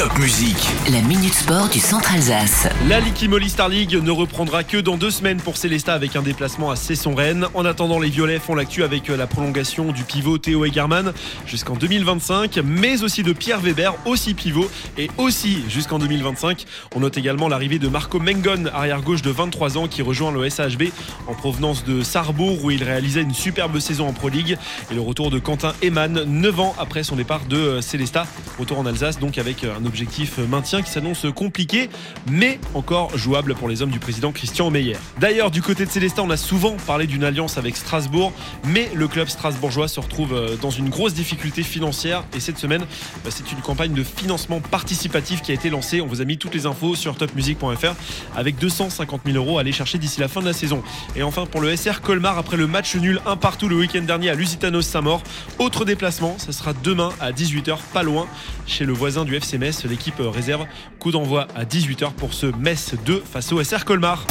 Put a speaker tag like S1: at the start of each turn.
S1: Top Musique.
S2: La Minute Sport du Centre Alsace.
S3: La Liquimoli Star League ne reprendra que dans deux semaines pour Célesta avec un déplacement à Cesson-Rennes. En attendant, les Violets font l'actu avec la prolongation du pivot Théo Egerman jusqu'en 2025, mais aussi de Pierre Weber, aussi pivot, et aussi jusqu'en 2025. On note également l'arrivée de Marco Mengon, arrière-gauche de 23 ans, qui rejoint le SHB en provenance de Sarrebourg, où il réalisait une superbe saison en Pro League. Et le retour de Quentin Eman, 9 ans après son départ de Célesta. Retour en Alsace, donc avec un objectif maintien qui s'annonce compliqué, mais encore jouable pour les hommes du président Christian Meyer. D'ailleurs, du côté de Célestin, on a souvent parlé d'une alliance avec Strasbourg, mais le club strasbourgeois se retrouve euh, dans une grosse difficulté financière et cette semaine, bah, c'est une campagne de financement participatif qui a été lancée. On vous a mis toutes les infos sur topmusic.fr avec 250 000 euros à aller chercher d'ici la fin de la saison. Et enfin, pour le SR Colmar, après le match nul un partout le week-end dernier à Lusitanos Saint-Maur, autre déplacement, ça sera demain à 18h, pas loin, chez le voisin du FC L'équipe réserve coup d'envoi à 18h pour ce Metz 2 face au SR Colmar.